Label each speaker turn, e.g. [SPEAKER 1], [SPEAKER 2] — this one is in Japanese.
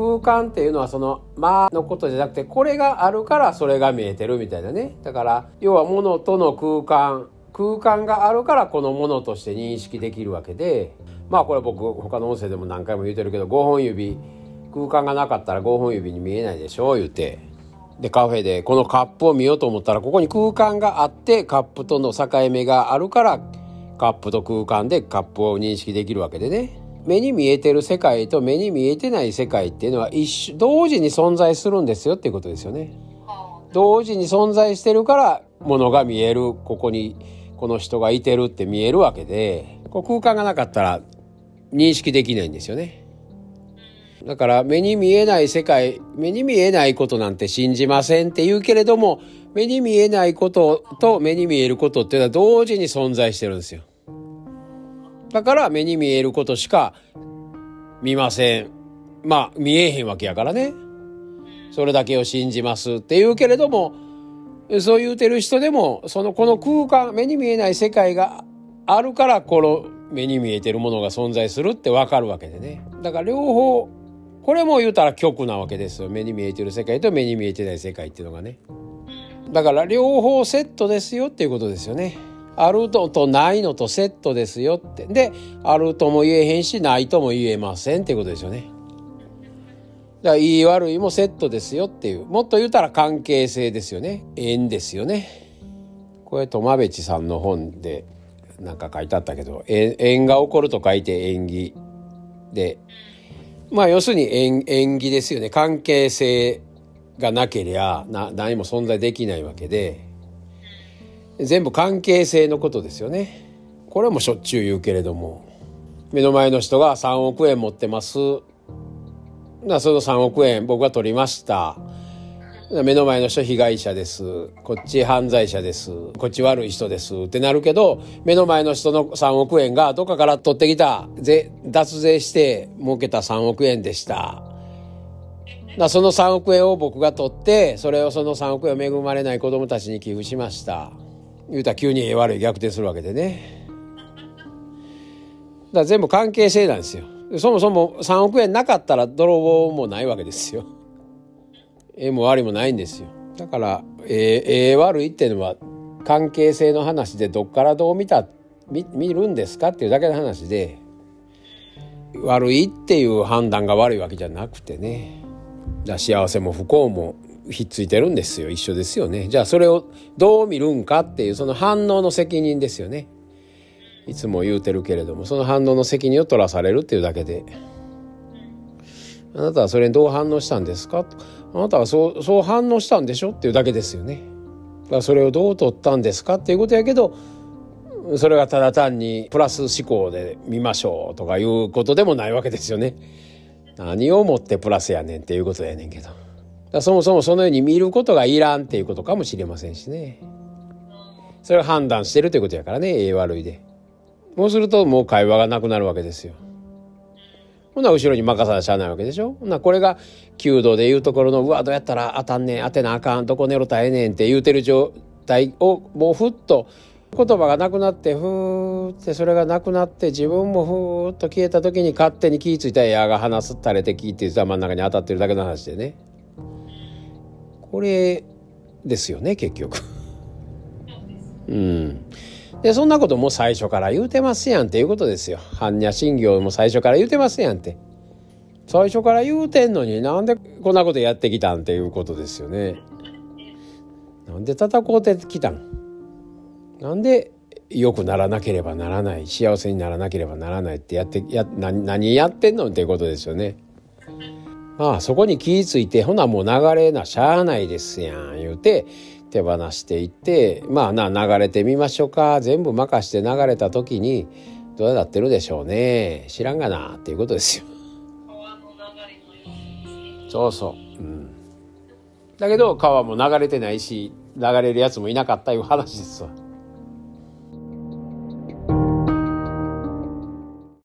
[SPEAKER 1] 空間っていうのはその間のことじゃなくてこれがあるからそれが見えてるみたいなね。だから要は物との空間。空間があるからこのものとして認識できるわけで。まあこれ僕他の音声でも何回も言うてるけど5本指。空間がなかったら5本指に見えないでしょ言うて。でカフェでこのカップを見ようと思ったらここに空間があってカップとの境目があるからカップと空間でカップを認識できるわけでね。目に見えてる世界と目に見えてない世界っていうのは一緒同時に存在するんですよっていうことですよね。同時に存在してるからものが見えるここにこの人がいてるって見えるわけでこう空間がなかったら認識できないんですよね。だから目に見えない世界目に見えないことなんて信じませんって言うけれども目に見えないことと目に見えることっていうのは同時に存在してるんですよ。だから目に見えることしか見ません。まあ見えへんわけやからね。それだけを信じますって言うけれどもそう言うてる人でもそのこの空間目に見えない世界があるからこの目に見えてるものが存在するってわかるわけでね。だから両方これも言うたら極なわけですよ目に見えてる世界と目に見えてない世界っていうのがねだから両方セットですよっていうことですよねあるのとないのとセットですよって。であるとも言えへんしないとも言えませんっていうことですよね。だからいい悪いもセットですよっていう。もっと言うたら関係性ですよね。縁ですよね。これ苫部地さんの本でなんか書いてあったけど縁が起こると書いて縁起で。まあ要するに縁縁起ですよね。関係性がなけりゃな何も存在できないわけで。全部関係性のことですよね。これもしょっちゅう言うけれども。目の前の人が3億円持ってます。なその3億円僕が取りました。目の前の人被害者です。こっち犯罪者です。こっち悪い人です。ってなるけど目の前の人の3億円がどっかから取ってきた。税脱税して儲けた3億円でした。だその3億円を僕が取ってそれをその3億円を恵まれない子供たちに寄付しました。言うたら急に悪い逆転するわけでね。だから全部関係性なんですよ。そもそも3億円なかったら泥棒もないわけですよ。ええも悪いもないんですよ。だからええ悪いっていうのは関係性の話でどっからどう見た見見るんですかっていうだけの話で悪いっていう判断が悪いわけじゃなくてね。だ幸せも不幸もひっついてるんですよ一緒ですよねじゃあそれをどう見るんかっていうその反応の責任ですよねいつも言うてるけれどもその反応の責任を取らされるっていうだけであなたはそれにどう反応したんですか？あなたはそうそう反応したんでしょっていうだけですよね。それをどう取ったんですかっていうことやけどそれがただ単にプラス思考で見ましょうとかいうことでもないわけですよね。何をもってプラスやねんっていうことやねんけど。そもそもそのように見ることがいらんっていうことかもしれませんしね。それを判断してるということやからね、ええ悪いで。そうするともう会話がなくなるわけですよ。ほな後ろに任さなしゃあないわけでしょほなこれが弓道でいうところのうわどうやったら当たんねん当てなあかんどこ寝ろたえねんって言うてる状態をもうふっと言葉がなくなってふーってそれがなくなって自分もふーっと消えた時に勝手に気ぃ付いた矢が離す垂れて気っていう真ん中に当たってるだけの話でねこれですよね結局。うんでそんなことも最初から言うてますやんっていうことですよ。般若心経も最初から言うてますやんって。最初から言うてんのになんでこんなことやってきたんっていうことですよね。なんで叩こうてきたん？なんで良くならなければならない幸せにならなければならないってやってや何やってんのっていうことですよね。まあそこに気ぃ付いてほなもう流れなしゃあないですやん言うて手放していってまあな流れてみましょうか。全部任して流れた時にどうなってるでしょうね。知らんがなっていうことですよ。そうそう、うん、だけど川も流れてないし流れるやつもいなかったいう話ですわ。